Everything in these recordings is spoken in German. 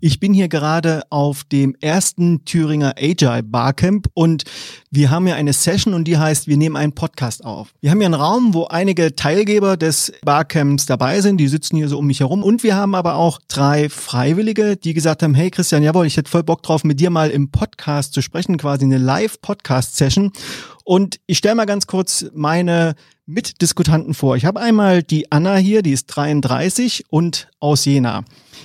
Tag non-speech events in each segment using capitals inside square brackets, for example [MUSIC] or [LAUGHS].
Ich bin hier gerade auf dem ersten Thüringer Agile Barcamp und wir haben hier eine Session und die heißt, wir nehmen einen Podcast auf. Wir haben hier einen Raum, wo einige Teilgeber des Barcamps dabei sind, die sitzen hier so um mich herum und wir haben aber auch drei Freiwillige, die gesagt haben, hey Christian, jawohl, ich hätte voll Bock drauf, mit dir mal im Podcast zu sprechen, quasi eine Live-Podcast-Session. Und ich stelle mal ganz kurz meine Mitdiskutanten vor. Ich habe einmal die Anna hier, die ist 33 und aus Jena.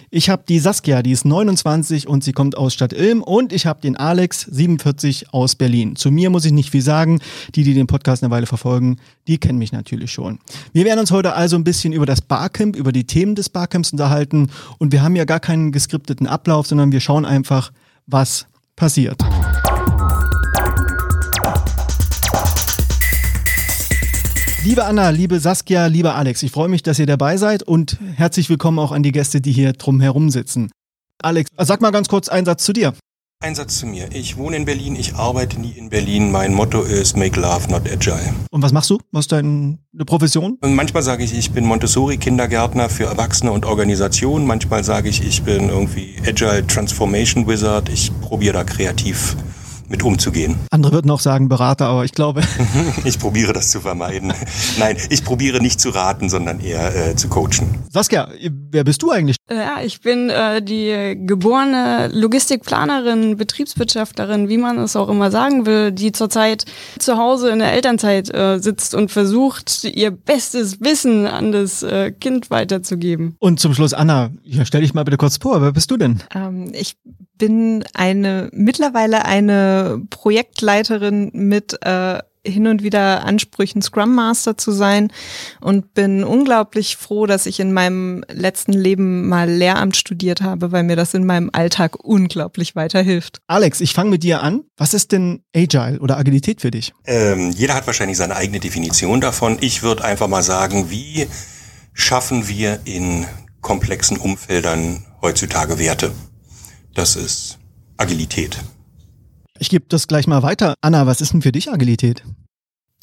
Ich habe die Saskia, die ist 29 und sie kommt aus Stadt Ilm. Und ich habe den Alex, 47 aus Berlin. Zu mir muss ich nicht viel sagen. Die, die den Podcast eine Weile verfolgen, die kennen mich natürlich schon. Wir werden uns heute also ein bisschen über das Barcamp, über die Themen des Barcamps unterhalten. Und wir haben ja gar keinen geskripteten Ablauf, sondern wir schauen einfach, was passiert. Liebe Anna, liebe Saskia, lieber Alex, ich freue mich, dass ihr dabei seid und herzlich willkommen auch an die Gäste, die hier drumherum sitzen. Alex, sag mal ganz kurz einen Satz zu dir. Ein Satz zu mir. Ich wohne in Berlin, ich arbeite nie in Berlin. Mein Motto ist Make Love, not Agile. Und was machst du? Was ist deine Profession? Und manchmal sage ich, ich bin Montessori-Kindergärtner für Erwachsene und Organisationen. Manchmal sage ich, ich bin irgendwie Agile Transformation Wizard. Ich probiere da kreativ mit umzugehen. Andere würden auch sagen Berater, aber ich glaube. [LAUGHS] ich probiere das zu vermeiden. Nein, ich probiere nicht zu raten, sondern eher äh, zu coachen. Saskia, wer bist du eigentlich? Äh, ja, ich bin äh, die geborene Logistikplanerin, Betriebswirtschaftlerin, wie man es auch immer sagen will, die zurzeit zu Hause in der Elternzeit äh, sitzt und versucht, ihr bestes Wissen an das äh, Kind weiterzugeben. Und zum Schluss, Anna, ja, stell dich mal bitte kurz vor, wer bist du denn? Ähm, ich bin eine mittlerweile eine Projektleiterin mit äh, hin und wieder Ansprüchen, Scrum Master zu sein und bin unglaublich froh, dass ich in meinem letzten Leben mal Lehramt studiert habe, weil mir das in meinem Alltag unglaublich weiterhilft. Alex, ich fange mit dir an. Was ist denn Agile oder Agilität für dich? Ähm, jeder hat wahrscheinlich seine eigene Definition davon. Ich würde einfach mal sagen, wie schaffen wir in komplexen Umfeldern heutzutage Werte? Das ist Agilität. Ich gebe das gleich mal weiter. Anna, was ist denn für dich Agilität?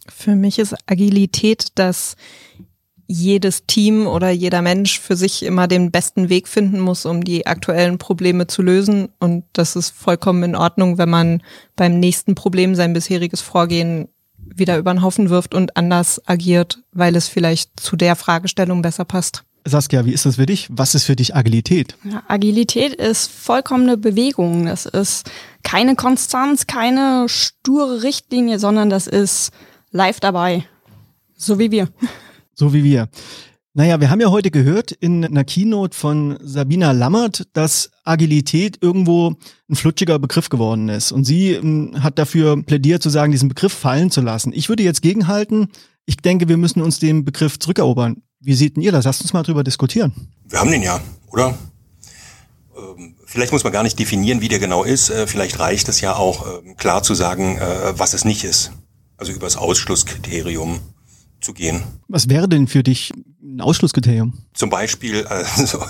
Für mich ist Agilität, dass jedes Team oder jeder Mensch für sich immer den besten Weg finden muss, um die aktuellen Probleme zu lösen. Und das ist vollkommen in Ordnung, wenn man beim nächsten Problem sein bisheriges Vorgehen wieder über den Haufen wirft und anders agiert, weil es vielleicht zu der Fragestellung besser passt. Saskia, wie ist das für dich? Was ist für dich Agilität? Ja, Agilität ist vollkommene Bewegung. Das ist keine Konstanz, keine sture Richtlinie, sondern das ist live dabei. So wie wir. [LAUGHS] So wie wir. Naja, wir haben ja heute gehört in einer Keynote von Sabina Lammert, dass Agilität irgendwo ein flutschiger Begriff geworden ist. Und sie ähm, hat dafür plädiert zu sagen, diesen Begriff fallen zu lassen. Ich würde jetzt gegenhalten. Ich denke, wir müssen uns den Begriff zurückerobern. Wie seht ihr das? Lasst uns mal drüber diskutieren. Wir haben den ja, oder? Ähm, vielleicht muss man gar nicht definieren, wie der genau ist. Äh, vielleicht reicht es ja auch, ähm, klar zu sagen, äh, was es nicht ist. Also über das Ausschlusskriterium zu gehen. Was wäre denn für dich ein Ausschlusskriterium? Zum Beispiel [LAUGHS] also,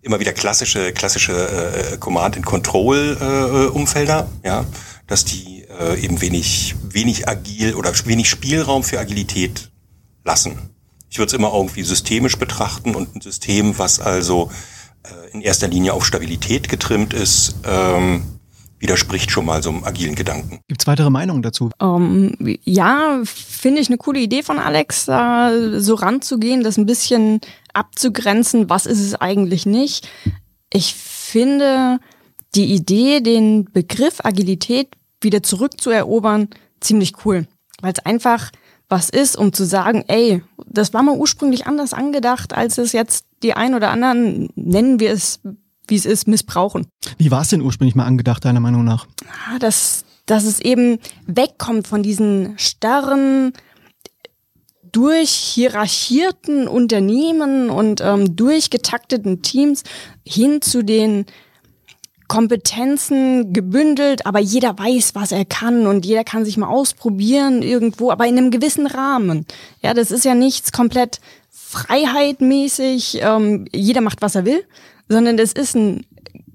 immer wieder klassische klassische äh, Command and Control äh, Umfelder, ja, dass die äh, eben wenig wenig agil oder wenig Spielraum für Agilität lassen. Ich würde es immer irgendwie systemisch betrachten und ein System, was also äh, in erster Linie auf Stabilität getrimmt ist, ähm, widerspricht schon mal so einem agilen Gedanken. Gibt es weitere Meinungen dazu? Um, ähm, ja, finde ich eine coole Idee von Alex, da so ranzugehen, das ein bisschen abzugrenzen, was ist es eigentlich nicht. Ich finde die Idee, den Begriff Agilität wieder zurückzuerobern, ziemlich cool, weil es einfach was ist, um zu sagen, ey, das war mal ursprünglich anders angedacht, als es jetzt die ein oder anderen, nennen wir es, wie es ist, missbrauchen. Wie war es denn ursprünglich mal angedacht, deiner Meinung nach? Ah, dass, dass es eben wegkommt von diesen starren, durchhierarchierten Unternehmen und ähm, durchgetakteten Teams hin zu den Kompetenzen gebündelt, aber jeder weiß, was er kann und jeder kann sich mal ausprobieren irgendwo, aber in einem gewissen Rahmen. Ja, das ist ja nichts komplett freiheitmäßig, ähm, jeder macht, was er will, sondern das ist ein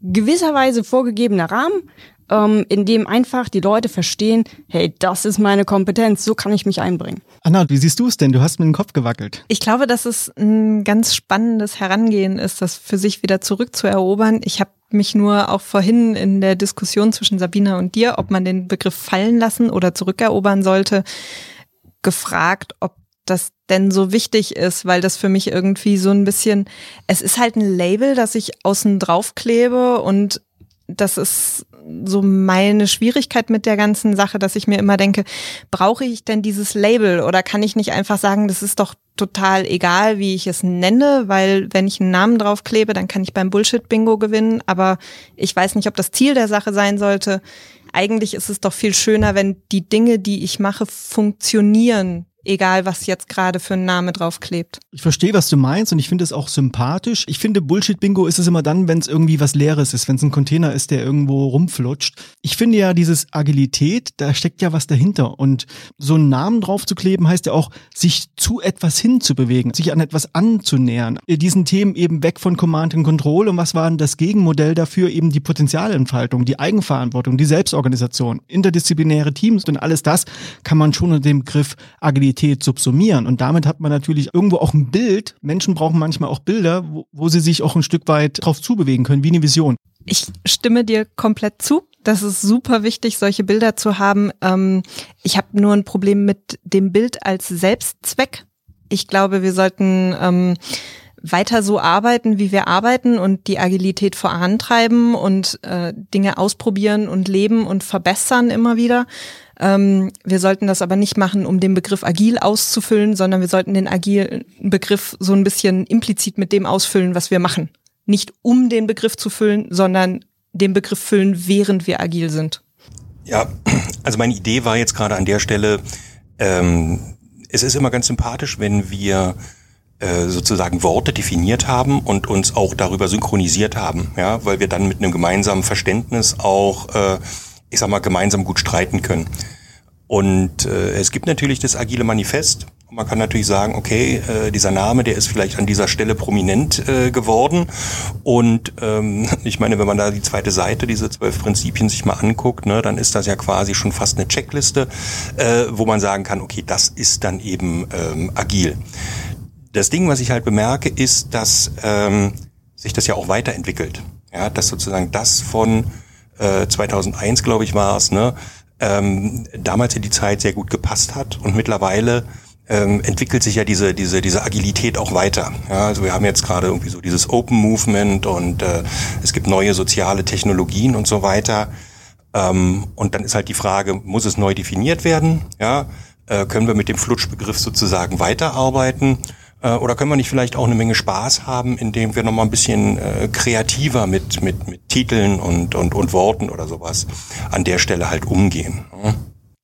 gewisserweise vorgegebener Rahmen, ähm, in dem einfach die Leute verstehen, hey, das ist meine Kompetenz, so kann ich mich einbringen. Anna, wie siehst du es denn? Du hast mit dem Kopf gewackelt. Ich glaube, dass es ein ganz spannendes Herangehen ist, das für sich wieder zurückzuerobern. Ich habe mich nur auch vorhin in der Diskussion zwischen Sabina und dir, ob man den Begriff fallen lassen oder zurückerobern sollte, gefragt, ob das denn so wichtig ist, weil das für mich irgendwie so ein bisschen, es ist halt ein Label, das ich außen drauf klebe und das ist so meine Schwierigkeit mit der ganzen Sache, dass ich mir immer denke, brauche ich denn dieses Label oder kann ich nicht einfach sagen, das ist doch total egal, wie ich es nenne, weil wenn ich einen Namen draufklebe, dann kann ich beim Bullshit-Bingo gewinnen, aber ich weiß nicht, ob das Ziel der Sache sein sollte. Eigentlich ist es doch viel schöner, wenn die Dinge, die ich mache, funktionieren egal was jetzt gerade für ein Name draufklebt. Ich verstehe, was du meinst und ich finde es auch sympathisch. Ich finde, Bullshit-Bingo ist es immer dann, wenn es irgendwie was Leeres ist, wenn es ein Container ist, der irgendwo rumflutscht. Ich finde ja, dieses Agilität, da steckt ja was dahinter. Und so einen Namen draufzukleben, heißt ja auch, sich zu etwas hinzubewegen, sich an etwas anzunähern. Diesen Themen eben weg von Command and Control. Und was war denn das Gegenmodell dafür? Eben die Potenzialentfaltung, die Eigenverantwortung, die Selbstorganisation, interdisziplinäre Teams und alles das kann man schon unter dem Begriff Agilität Realität subsumieren. Und damit hat man natürlich irgendwo auch ein Bild. Menschen brauchen manchmal auch Bilder, wo, wo sie sich auch ein Stück weit drauf zubewegen können, wie eine Vision. Ich stimme dir komplett zu. Das ist super wichtig, solche Bilder zu haben. Ähm, ich habe nur ein Problem mit dem Bild als Selbstzweck. Ich glaube, wir sollten ähm, weiter so arbeiten, wie wir arbeiten und die Agilität vorantreiben und äh, Dinge ausprobieren und leben und verbessern immer wieder. Ähm, wir sollten das aber nicht machen, um den Begriff agil auszufüllen, sondern wir sollten den agilen Begriff so ein bisschen implizit mit dem ausfüllen, was wir machen. Nicht um den Begriff zu füllen, sondern den Begriff füllen, während wir agil sind. Ja, also meine Idee war jetzt gerade an der Stelle, ähm, es ist immer ganz sympathisch, wenn wir äh, sozusagen Worte definiert haben und uns auch darüber synchronisiert haben, ja, weil wir dann mit einem gemeinsamen Verständnis auch äh, ich sag mal, gemeinsam gut streiten können. Und äh, es gibt natürlich das agile Manifest. Man kann natürlich sagen, okay, äh, dieser Name, der ist vielleicht an dieser Stelle prominent äh, geworden. Und ähm, [LAUGHS] ich meine, wenn man da die zweite Seite, diese zwölf Prinzipien sich mal anguckt, ne, dann ist das ja quasi schon fast eine Checkliste, äh, wo man sagen kann, okay, das ist dann eben ähm, agil. Das Ding, was ich halt bemerke, ist, dass ähm, sich das ja auch weiterentwickelt. Ja, dass sozusagen das von 2001, äh, glaube ich, war es, ne? ähm, damals in die Zeit sehr gut gepasst hat und mittlerweile ähm, entwickelt sich ja diese diese diese Agilität auch weiter. Ja, also wir haben jetzt gerade irgendwie so dieses Open Movement und äh, es gibt neue soziale Technologien und so weiter. Ähm, und dann ist halt die Frage, muss es neu definiert werden? Ja, äh, können wir mit dem Flutschbegriff sozusagen weiterarbeiten? Äh, oder können wir nicht vielleicht auch eine Menge Spaß haben, indem wir nochmal ein bisschen äh, kreativer mit, mit, mit Titeln und, und, und Worten oder sowas an der Stelle halt umgehen? Ne?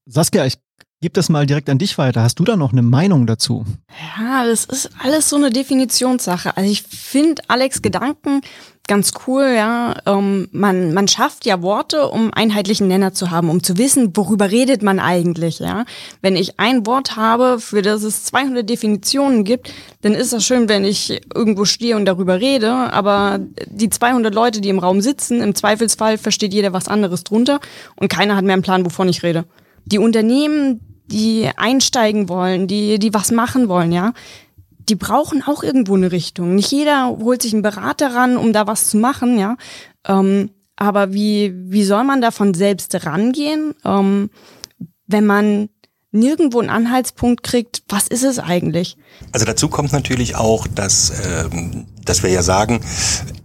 Saskia, ich gebe das mal direkt an dich weiter. Hast du da noch eine Meinung dazu? Ja, das ist alles so eine Definitionssache. Also ich finde Alex Gedanken ganz cool, ja. Ähm, man, man schafft ja Worte, um einheitlichen Nenner zu haben, um zu wissen, worüber redet man eigentlich, ja. Wenn ich ein Wort habe, für das es 200 Definitionen gibt, dann ist das schön, wenn ich irgendwo stehe und darüber rede, aber die 200 Leute, die im Raum sitzen, im Zweifelsfall versteht jeder was anderes drunter und keiner hat mehr einen Plan, wovon ich rede. Die Unternehmen, die einsteigen wollen, die, die was machen wollen, ja, die brauchen auch irgendwo eine Richtung. Nicht jeder holt sich einen Berater ran, um da was zu machen, ja. Ähm, aber wie, wie soll man davon selbst rangehen, ähm, wenn man nirgendwo einen Anhaltspunkt kriegt, was ist es eigentlich? Also dazu kommt natürlich auch, dass, ähm, dass wir ja sagen,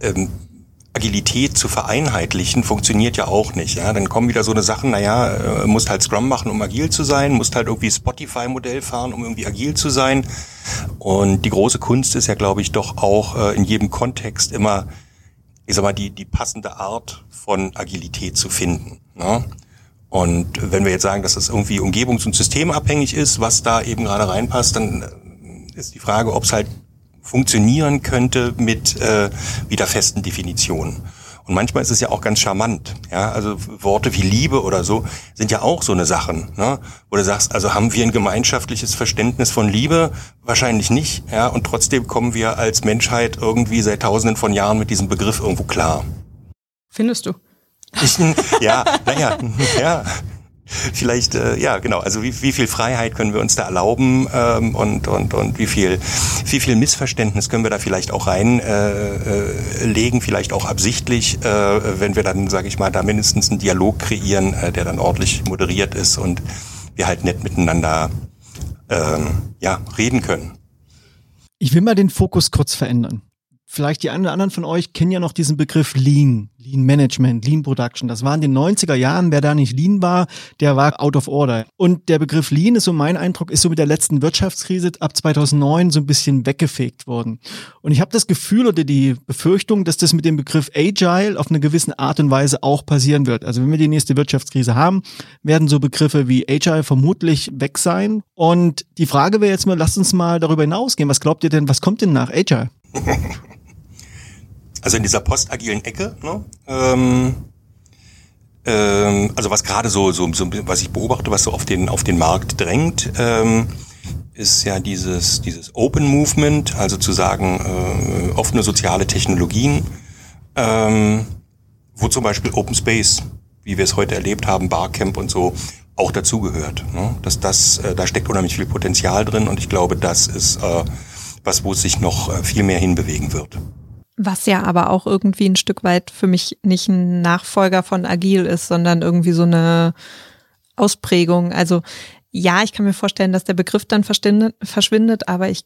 ähm, Agilität zu vereinheitlichen, funktioniert ja auch nicht. Ja? Dann kommen wieder so eine Sachen, naja, äh, musst halt Scrum machen, um agil zu sein, musst halt irgendwie Spotify-Modell fahren, um irgendwie agil zu sein. Und die große Kunst ist ja, glaube ich, doch auch äh, in jedem Kontext immer, ich sag mal, die, die passende Art von Agilität zu finden. Ne? Und wenn wir jetzt sagen, dass es irgendwie umgebungs- und systemabhängig ist, was da eben gerade reinpasst, dann äh, ist die Frage, ob es halt funktionieren könnte mit äh, wieder festen Definitionen. Und manchmal ist es ja auch ganz charmant. Ja, also Worte wie Liebe oder so sind ja auch so eine Sachen, ne? wo du sagst, also haben wir ein gemeinschaftliches Verständnis von Liebe? Wahrscheinlich nicht. Ja, und trotzdem kommen wir als Menschheit irgendwie seit Tausenden von Jahren mit diesem Begriff irgendwo klar. Findest du? Ich, ja, naja, [LAUGHS] ja. Vielleicht, äh, ja, genau. Also wie, wie viel Freiheit können wir uns da erlauben ähm, und, und, und wie viel, wie viel Missverständnis können wir da vielleicht auch reinlegen, äh, äh, vielleicht auch absichtlich, äh, wenn wir dann, sage ich mal, da mindestens einen Dialog kreieren, äh, der dann ordentlich moderiert ist und wir halt nett miteinander ähm, ja, reden können. Ich will mal den Fokus kurz verändern vielleicht die einen oder anderen von euch kennen ja noch diesen Begriff Lean, Lean Management, Lean Production. Das war in den 90er Jahren. Wer da nicht Lean war, der war out of order. Und der Begriff Lean ist so mein Eindruck, ist so mit der letzten Wirtschaftskrise ab 2009 so ein bisschen weggefegt worden. Und ich habe das Gefühl oder die Befürchtung, dass das mit dem Begriff Agile auf eine gewisse Art und Weise auch passieren wird. Also wenn wir die nächste Wirtschaftskrise haben, werden so Begriffe wie Agile vermutlich weg sein. Und die Frage wäre jetzt mal, lasst uns mal darüber hinausgehen. Was glaubt ihr denn, was kommt denn nach Agile? [LAUGHS] Also in dieser postagilen Ecke, ne? ähm, ähm, also was gerade so, so, so, was ich beobachte, was so auf den, auf den Markt drängt, ähm, ist ja dieses, dieses Open Movement, also zu sagen, äh, offene soziale Technologien, ähm, wo zum Beispiel Open Space, wie wir es heute erlebt haben, Barcamp und so, auch dazugehört. Ne? Dass das, äh, da steckt unheimlich viel Potenzial drin und ich glaube, das ist äh, was, wo es sich noch äh, viel mehr hinbewegen wird. Was ja aber auch irgendwie ein Stück weit für mich nicht ein Nachfolger von Agil ist, sondern irgendwie so eine Ausprägung. Also ja, ich kann mir vorstellen, dass der Begriff dann verschwindet, aber ich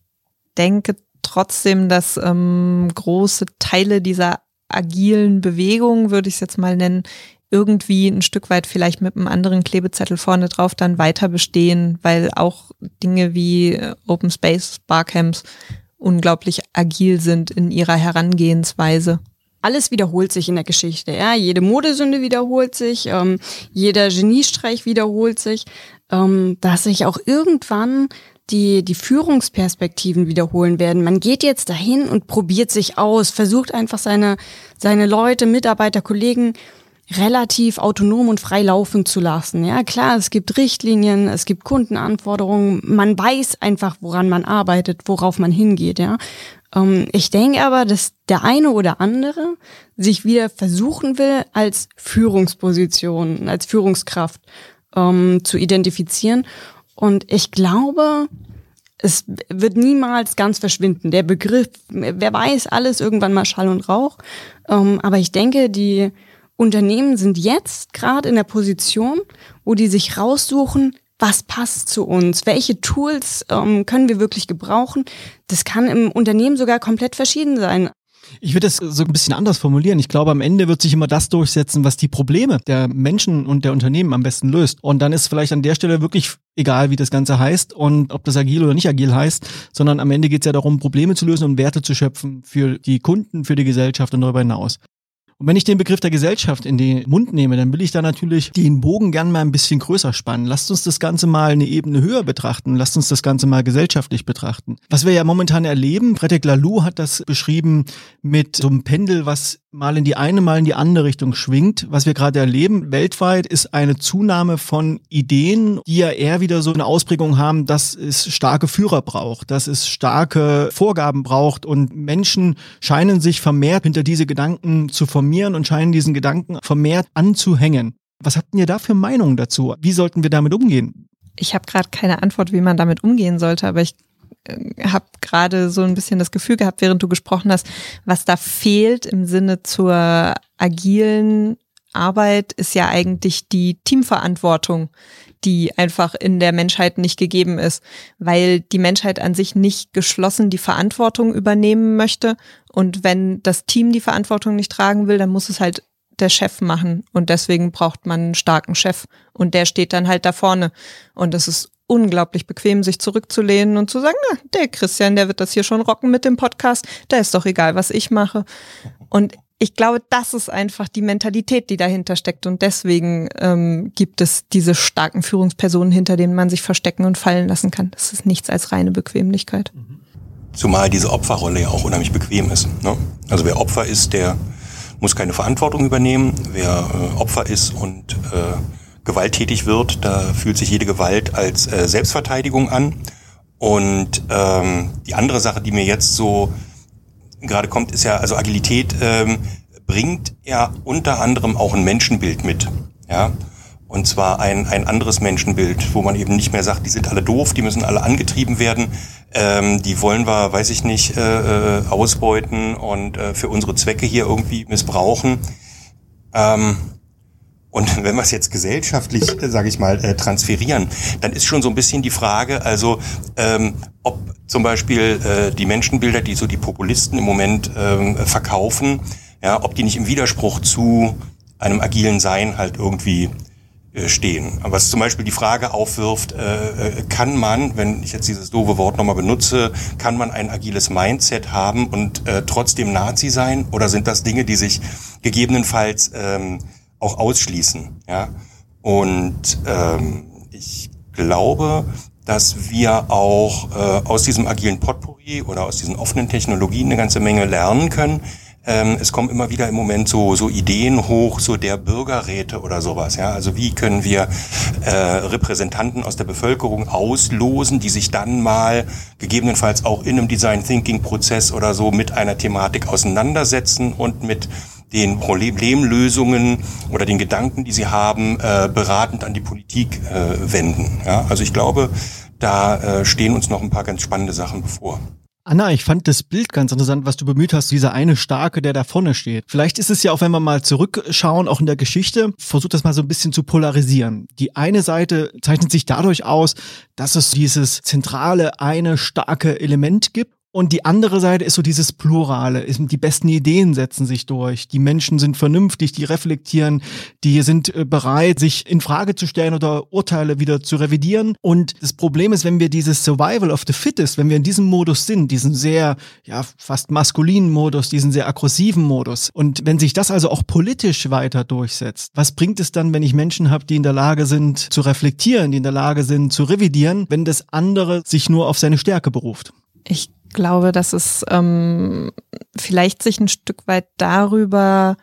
denke trotzdem, dass ähm, große Teile dieser agilen Bewegung, würde ich es jetzt mal nennen, irgendwie ein Stück weit vielleicht mit einem anderen Klebezettel vorne drauf dann weiter bestehen, weil auch Dinge wie äh, Open Space Barcamps unglaublich agil sind in ihrer Herangehensweise. Alles wiederholt sich in der Geschichte, ja. Jede Modesünde wiederholt sich, ähm, jeder Geniestreich wiederholt sich, ähm, dass sich auch irgendwann die, die Führungsperspektiven wiederholen werden. Man geht jetzt dahin und probiert sich aus, versucht einfach seine, seine Leute, Mitarbeiter, Kollegen relativ autonom und frei laufen zu lassen. Ja, klar, es gibt Richtlinien, es gibt Kundenanforderungen, man weiß einfach, woran man arbeitet, worauf man hingeht, ja. Ähm, ich denke aber, dass der eine oder andere sich wieder versuchen will, als Führungsposition, als Führungskraft ähm, zu identifizieren. Und ich glaube, es wird niemals ganz verschwinden. Der Begriff, wer weiß, alles irgendwann mal Schall und Rauch. Ähm, aber ich denke, die, Unternehmen sind jetzt gerade in der Position, wo die sich raussuchen, was passt zu uns, welche Tools ähm, können wir wirklich gebrauchen. Das kann im Unternehmen sogar komplett verschieden sein. Ich würde es so ein bisschen anders formulieren. Ich glaube, am Ende wird sich immer das durchsetzen, was die Probleme der Menschen und der Unternehmen am besten löst. Und dann ist vielleicht an der Stelle wirklich egal, wie das Ganze heißt und ob das agil oder nicht agil heißt, sondern am Ende geht es ja darum, Probleme zu lösen und Werte zu schöpfen für die Kunden, für die Gesellschaft und darüber hinaus. Und wenn ich den Begriff der Gesellschaft in den Mund nehme, dann will ich da natürlich den Bogen gern mal ein bisschen größer spannen. Lasst uns das Ganze mal eine Ebene höher betrachten. Lasst uns das Ganze mal gesellschaftlich betrachten. Was wir ja momentan erleben, Fredrik Laloux hat das beschrieben mit so einem Pendel, was mal in die eine, mal in die andere Richtung schwingt. Was wir gerade erleben weltweit ist eine Zunahme von Ideen, die ja eher wieder so eine Ausprägung haben, dass es starke Führer braucht, dass es starke Vorgaben braucht und Menschen scheinen sich vermehrt hinter diese Gedanken zu formieren und scheinen diesen Gedanken vermehrt anzuhängen. Was habt ihr da für Meinungen dazu? Wie sollten wir damit umgehen? Ich habe gerade keine Antwort, wie man damit umgehen sollte, aber ich habe gerade so ein bisschen das Gefühl gehabt, während du gesprochen hast, was da fehlt im Sinne zur agilen Arbeit ist ja eigentlich die Teamverantwortung, die einfach in der Menschheit nicht gegeben ist, weil die Menschheit an sich nicht geschlossen die Verantwortung übernehmen möchte. Und wenn das Team die Verantwortung nicht tragen will, dann muss es halt der Chef machen. Und deswegen braucht man einen starken Chef. Und der steht dann halt da vorne. Und es ist unglaublich bequem, sich zurückzulehnen und zu sagen, na, der Christian, der wird das hier schon rocken mit dem Podcast, da ist doch egal, was ich mache. Und ich glaube, das ist einfach die Mentalität, die dahinter steckt. Und deswegen ähm, gibt es diese starken Führungspersonen, hinter denen man sich verstecken und fallen lassen kann. Das ist nichts als reine Bequemlichkeit. Zumal diese Opferrolle ja auch unheimlich bequem ist. Ne? Also wer Opfer ist, der muss keine Verantwortung übernehmen. Wer äh, Opfer ist und äh, gewalttätig wird. Da fühlt sich jede Gewalt als äh, Selbstverteidigung an. Und ähm, die andere Sache, die mir jetzt so gerade kommt, ist ja, also Agilität ähm, bringt er unter anderem auch ein Menschenbild mit. Ja, und zwar ein, ein anderes Menschenbild, wo man eben nicht mehr sagt, die sind alle doof, die müssen alle angetrieben werden, ähm, die wollen wir, weiß ich nicht, äh, äh, ausbeuten und äh, für unsere Zwecke hier irgendwie missbrauchen. Ähm, und [LAUGHS] wenn wir es jetzt gesellschaftlich, sage ich mal, äh, transferieren, dann ist schon so ein bisschen die Frage, also ähm, ob zum Beispiel äh, die Menschenbilder, die so die Populisten im Moment ähm, verkaufen, ja, ob die nicht im Widerspruch zu einem agilen Sein halt irgendwie äh, stehen. Was zum Beispiel die Frage aufwirft, äh, äh, kann man, wenn ich jetzt dieses doofe Wort nochmal benutze, kann man ein agiles Mindset haben und äh, trotzdem Nazi sein? Oder sind das Dinge, die sich gegebenenfalls ähm, auch ausschließen? Ja? Und ähm, ich glaube, dass wir auch äh, aus diesem agilen Potpourri oder aus diesen offenen Technologien eine ganze Menge lernen können, ähm, es kommen immer wieder im Moment so, so Ideen hoch, so der Bürgerräte oder sowas. Ja? Also wie können wir äh, Repräsentanten aus der Bevölkerung auslosen, die sich dann mal gegebenenfalls auch in einem Design Thinking Prozess oder so mit einer Thematik auseinandersetzen und mit den Problemlösungen oder den Gedanken, die sie haben, äh, beratend an die Politik äh, wenden. Ja? Also ich glaube, da äh, stehen uns noch ein paar ganz spannende Sachen bevor. Anna, ich fand das Bild ganz interessant, was du bemüht hast, dieser eine Starke, der da vorne steht. Vielleicht ist es ja auch, wenn wir mal zurückschauen, auch in der Geschichte, versucht das mal so ein bisschen zu polarisieren. Die eine Seite zeichnet sich dadurch aus, dass es dieses zentrale, eine starke Element gibt und die andere Seite ist so dieses Plurale. Die besten Ideen setzen sich durch. Die Menschen sind vernünftig, die reflektieren, die sind äh, bereit, sich in Frage zu stellen oder Urteile wieder zu revidieren. Und das Problem ist, wenn wir dieses Survival of the Fittest, wenn wir in diesem Modus sind, diesen sehr, ja, fast maskulinen Modus, diesen sehr aggressiven Modus. Und wenn sich das also auch politisch weiter durchsetzt, was bringt es dann, wenn ich Menschen habe, die in der Lage sind zu reflektieren, die in der Lage sind zu revidieren, wenn das andere sich nur auf seine Stärke beruft? Ich glaube, dass es ähm, vielleicht sich ein Stück weit darüber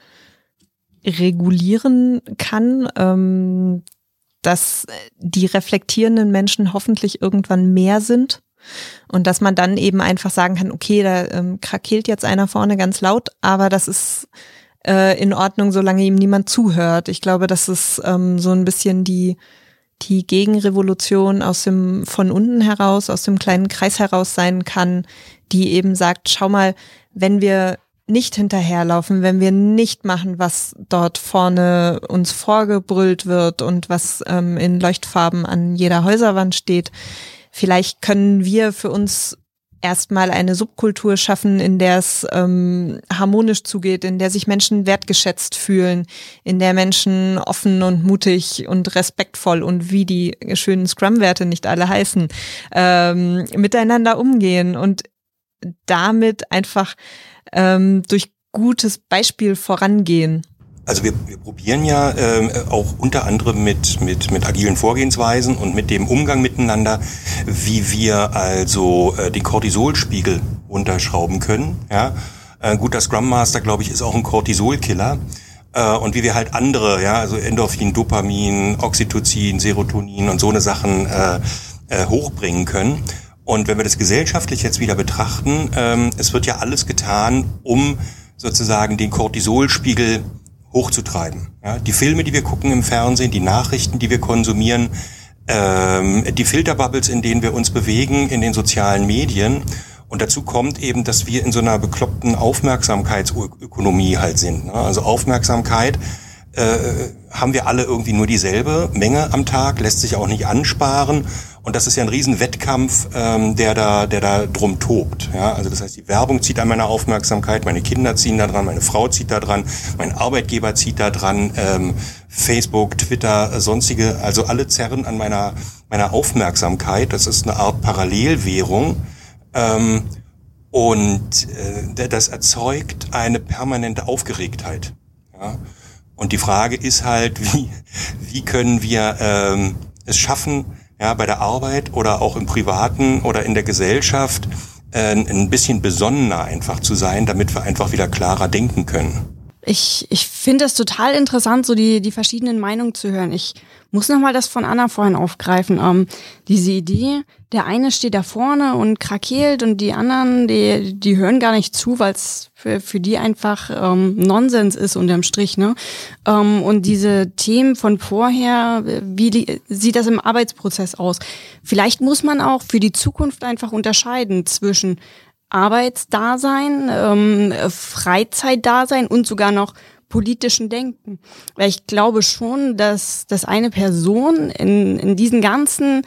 regulieren kann, ähm, dass die reflektierenden Menschen hoffentlich irgendwann mehr sind und dass man dann eben einfach sagen kann, okay, da ähm, krakeelt jetzt einer vorne ganz laut, aber das ist äh, in Ordnung, solange ihm niemand zuhört. Ich glaube, das ist ähm, so ein bisschen die die Gegenrevolution aus dem von unten heraus, aus dem kleinen Kreis heraus sein kann, die eben sagt, schau mal, wenn wir nicht hinterherlaufen, wenn wir nicht machen, was dort vorne uns vorgebrüllt wird und was ähm, in Leuchtfarben an jeder Häuserwand steht, vielleicht können wir für uns erstmal eine Subkultur schaffen, in der es ähm, harmonisch zugeht, in der sich Menschen wertgeschätzt fühlen, in der Menschen offen und mutig und respektvoll und wie die schönen Scrum-Werte nicht alle heißen, ähm, miteinander umgehen und damit einfach ähm, durch gutes Beispiel vorangehen. Also wir, wir probieren ja äh, auch unter anderem mit, mit, mit agilen Vorgehensweisen und mit dem Umgang miteinander, wie wir also äh, den Cortisolspiegel unterschrauben können. Ja? Ein guter Scrum Master, glaube ich, ist auch ein Cortisolkiller. Äh, und wie wir halt andere, ja, also Endorphin, Dopamin, Oxytocin, Serotonin und so eine Sachen äh, äh, hochbringen können. Und wenn wir das gesellschaftlich jetzt wieder betrachten, ähm, es wird ja alles getan, um sozusagen den Cortisolspiegel hochzutreiben. Ja, die Filme, die wir gucken im Fernsehen, die Nachrichten, die wir konsumieren, ähm, die Filterbubbles, in denen wir uns bewegen, in den sozialen Medien. Und dazu kommt eben, dass wir in so einer bekloppten Aufmerksamkeitsökonomie halt sind. Ne? Also Aufmerksamkeit äh, haben wir alle irgendwie nur dieselbe Menge am Tag, lässt sich auch nicht ansparen. Und das ist ja ein Riesenwettkampf, ähm, der da, der da drum tobt. Ja, also das heißt, die Werbung zieht an meiner Aufmerksamkeit, meine Kinder ziehen da dran, meine Frau zieht da dran, mein Arbeitgeber zieht da dran, ähm, Facebook, Twitter, sonstige, also alle zerren an meiner, meiner Aufmerksamkeit. Das ist eine Art Parallelwährung. Ähm, und äh, das erzeugt eine permanente Aufgeregtheit. Ja? Und die Frage ist halt, wie, wie können wir ähm, es schaffen, ja, bei der Arbeit oder auch im Privaten oder in der Gesellschaft äh, ein bisschen besonnener einfach zu sein, damit wir einfach wieder klarer denken können. Ich, ich finde es total interessant, so die, die verschiedenen Meinungen zu hören. Ich muss nochmal das von Anna vorhin aufgreifen. Ähm, diese Idee, der eine steht da vorne und krakeelt und die anderen, die, die hören gar nicht zu, weil es für, für die einfach ähm, Nonsens ist unterm Strich. Ne? Ähm, und diese Themen von vorher, wie die, sieht das im Arbeitsprozess aus? Vielleicht muss man auch für die Zukunft einfach unterscheiden zwischen Arbeitsdasein, ähm, Freizeitdasein und sogar noch politischen Denken. Weil ich glaube schon, dass, dass eine Person in, in diesen ganzen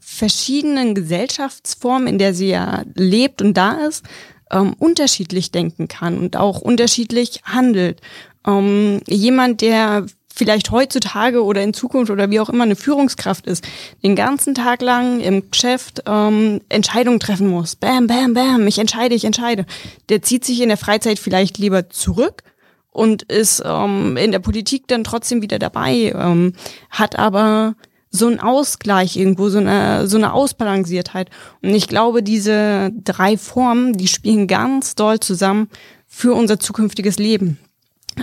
verschiedenen Gesellschaftsformen, in der sie ja lebt und da ist, ähm, unterschiedlich denken kann und auch unterschiedlich handelt. Ähm, jemand, der vielleicht heutzutage oder in Zukunft oder wie auch immer eine Führungskraft ist, den ganzen Tag lang im Geschäft ähm, Entscheidungen treffen muss. Bam, bam, bam, ich entscheide, ich entscheide. Der zieht sich in der Freizeit vielleicht lieber zurück und ist ähm, in der Politik dann trotzdem wieder dabei, ähm, hat aber so ein Ausgleich irgendwo, so eine, so eine Ausbalanciertheit. Und ich glaube, diese drei Formen, die spielen ganz doll zusammen für unser zukünftiges Leben.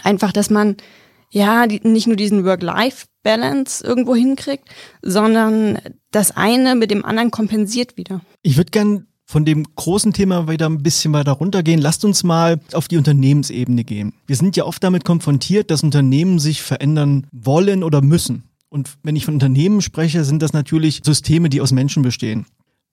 Einfach, dass man ja, die, nicht nur diesen Work-Life-Balance irgendwo hinkriegt, sondern das eine mit dem anderen kompensiert wieder. Ich würde gern von dem großen Thema wieder ein bisschen weiter runtergehen. Lasst uns mal auf die Unternehmensebene gehen. Wir sind ja oft damit konfrontiert, dass Unternehmen sich verändern wollen oder müssen. Und wenn ich von Unternehmen spreche, sind das natürlich Systeme, die aus Menschen bestehen.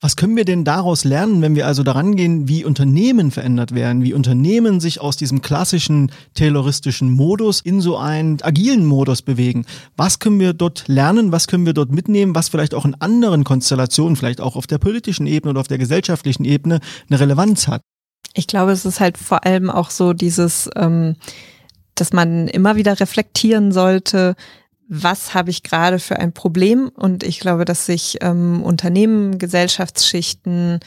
Was können wir denn daraus lernen, wenn wir also daran gehen, wie Unternehmen verändert werden, wie Unternehmen sich aus diesem klassischen tayloristischen Modus in so einen agilen Modus bewegen? Was können wir dort lernen? Was können wir dort mitnehmen? Was vielleicht auch in anderen Konstellationen, vielleicht auch auf der politischen Ebene oder auf der gesellschaftlichen Ebene eine Relevanz hat? Ich glaube, es ist halt vor allem auch so dieses, ähm, dass man immer wieder reflektieren sollte, was habe ich gerade für ein Problem? Und ich glaube, dass sich ähm, Unternehmen, Gesellschaftsschichten,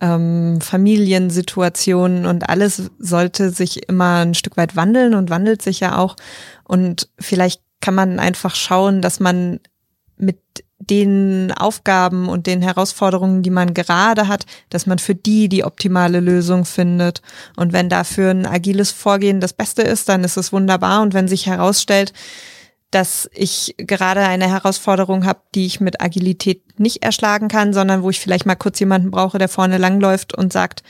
ähm, Familiensituationen und alles sollte sich immer ein Stück weit wandeln und wandelt sich ja auch. Und vielleicht kann man einfach schauen, dass man mit den Aufgaben und den Herausforderungen, die man gerade hat, dass man für die die optimale Lösung findet. Und wenn dafür ein agiles Vorgehen das Beste ist, dann ist es wunderbar. Und wenn sich herausstellt, dass ich gerade eine Herausforderung habe, die ich mit Agilität nicht erschlagen kann, sondern wo ich vielleicht mal kurz jemanden brauche, der vorne langläuft und sagt,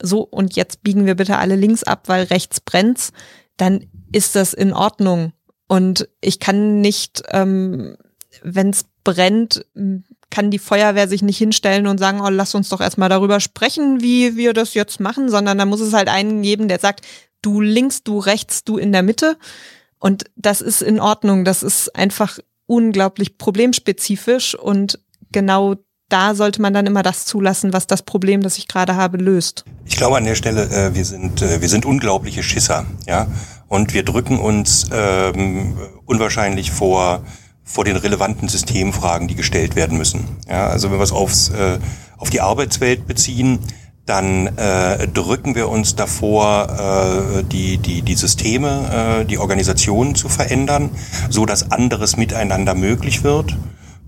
so und jetzt biegen wir bitte alle links ab, weil rechts brennt's, dann ist das in Ordnung. Und ich kann nicht, ähm, wenn es brennt, kann die Feuerwehr sich nicht hinstellen und sagen, oh, lass uns doch erstmal darüber sprechen, wie wir das jetzt machen, sondern da muss es halt einen geben, der sagt, du links, du rechts, du in der Mitte. Und das ist in Ordnung. Das ist einfach unglaublich problemspezifisch und genau da sollte man dann immer das zulassen, was das Problem, das ich gerade habe, löst. Ich glaube an der Stelle, äh, wir sind äh, wir sind unglaubliche Schisser, ja, und wir drücken uns ähm, unwahrscheinlich vor vor den relevanten Systemfragen, die gestellt werden müssen. Ja, also wenn wir es aufs äh, auf die Arbeitswelt beziehen, dann äh, drücken wir uns davor, äh, die, die, die Systeme, äh, die Organisationen zu verändern, so dass anderes miteinander möglich wird.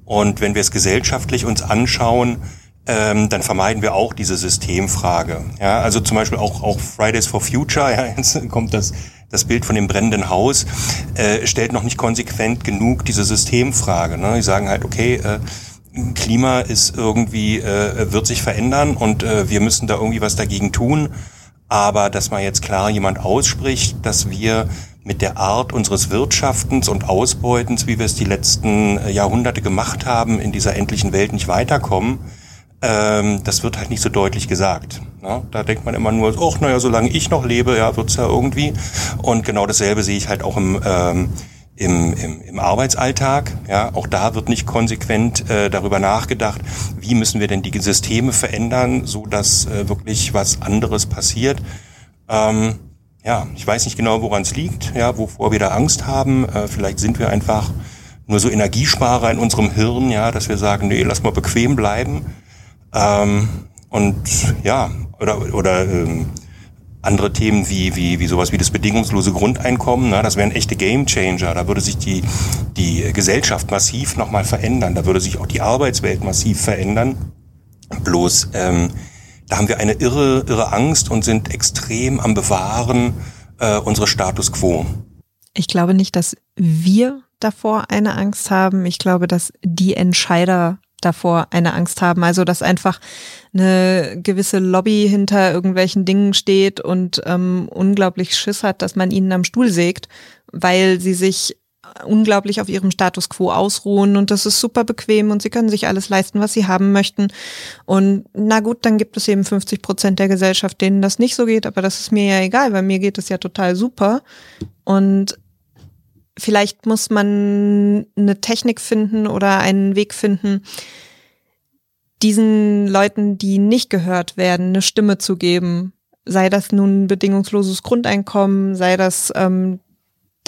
Und wenn wir es gesellschaftlich uns anschauen, ähm, dann vermeiden wir auch diese Systemfrage. Ja, also zum Beispiel auch, auch Fridays for Future, [LAUGHS] ja, jetzt kommt das, das Bild von dem brennenden Haus, äh, stellt noch nicht konsequent genug diese Systemfrage. Ne? Die sagen halt, okay, äh, Klima ist irgendwie, äh, wird sich verändern und äh, wir müssen da irgendwie was dagegen tun. Aber dass man jetzt klar jemand ausspricht, dass wir mit der Art unseres Wirtschaftens und Ausbeutens, wie wir es die letzten äh, Jahrhunderte gemacht haben, in dieser endlichen Welt nicht weiterkommen, ähm, das wird halt nicht so deutlich gesagt. Ne? Da denkt man immer nur, ach naja, solange ich noch lebe, ja, wird's ja irgendwie. Und genau dasselbe sehe ich halt auch im ähm, im, im, im Arbeitsalltag. Ja, auch da wird nicht konsequent äh, darüber nachgedacht, wie müssen wir denn die Systeme verändern, so dass äh, wirklich was anderes passiert. Ähm, ja, ich weiß nicht genau, woran es liegt, ja, wovor wir da Angst haben. Äh, vielleicht sind wir einfach nur so Energiesparer in unserem Hirn, ja, dass wir sagen, nee, lass mal bequem bleiben. Ähm, und ja, oder oder ähm, andere Themen wie, wie, wie sowas wie das bedingungslose Grundeinkommen, na, das wären echte Gamechanger. Da würde sich die, die Gesellschaft massiv nochmal verändern. Da würde sich auch die Arbeitswelt massiv verändern. Bloß ähm, da haben wir eine irre, irre Angst und sind extrem am Bewahren äh, unsere Status quo. Ich glaube nicht, dass wir davor eine Angst haben. Ich glaube, dass die Entscheider davor eine Angst haben. Also dass einfach eine gewisse Lobby hinter irgendwelchen Dingen steht und ähm, unglaublich Schiss hat, dass man ihnen am Stuhl sägt, weil sie sich unglaublich auf ihrem Status quo ausruhen und das ist super bequem und sie können sich alles leisten, was sie haben möchten. Und na gut, dann gibt es eben 50 Prozent der Gesellschaft, denen das nicht so geht, aber das ist mir ja egal, weil mir geht es ja total super. Und vielleicht muss man eine Technik finden oder einen Weg finden, diesen Leuten, die nicht gehört werden, eine Stimme zu geben. Sei das nun bedingungsloses Grundeinkommen, sei das ähm,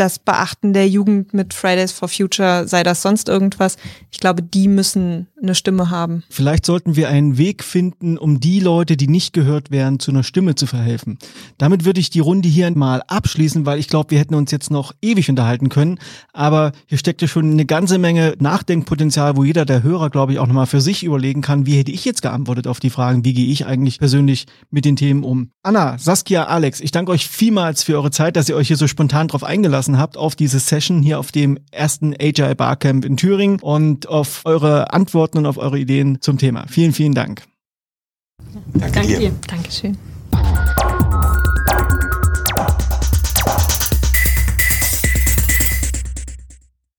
das Beachten der Jugend mit Fridays for Future, sei das sonst irgendwas. Ich glaube, die müssen eine Stimme haben. Vielleicht sollten wir einen Weg finden, um die Leute, die nicht gehört werden, zu einer Stimme zu verhelfen. Damit würde ich die Runde hier mal abschließen, weil ich glaube, wir hätten uns jetzt noch ewig unterhalten können. Aber hier steckt ja schon eine ganze Menge Nachdenkpotenzial, wo jeder der Hörer, glaube ich, auch nochmal für sich überlegen kann, wie hätte ich jetzt geantwortet auf die Fragen, wie gehe ich eigentlich persönlich mit den Themen um. Anna, Saskia, Alex, ich danke euch vielmals für eure Zeit, dass ihr euch hier so spontan drauf eingelassen habt, auf diese Session hier auf dem ersten Agile Barcamp in Thüringen und auf eure Antworten Antworten und auf eure Ideen zum Thema. Vielen, vielen Dank. Danke, Danke dir. Dankeschön.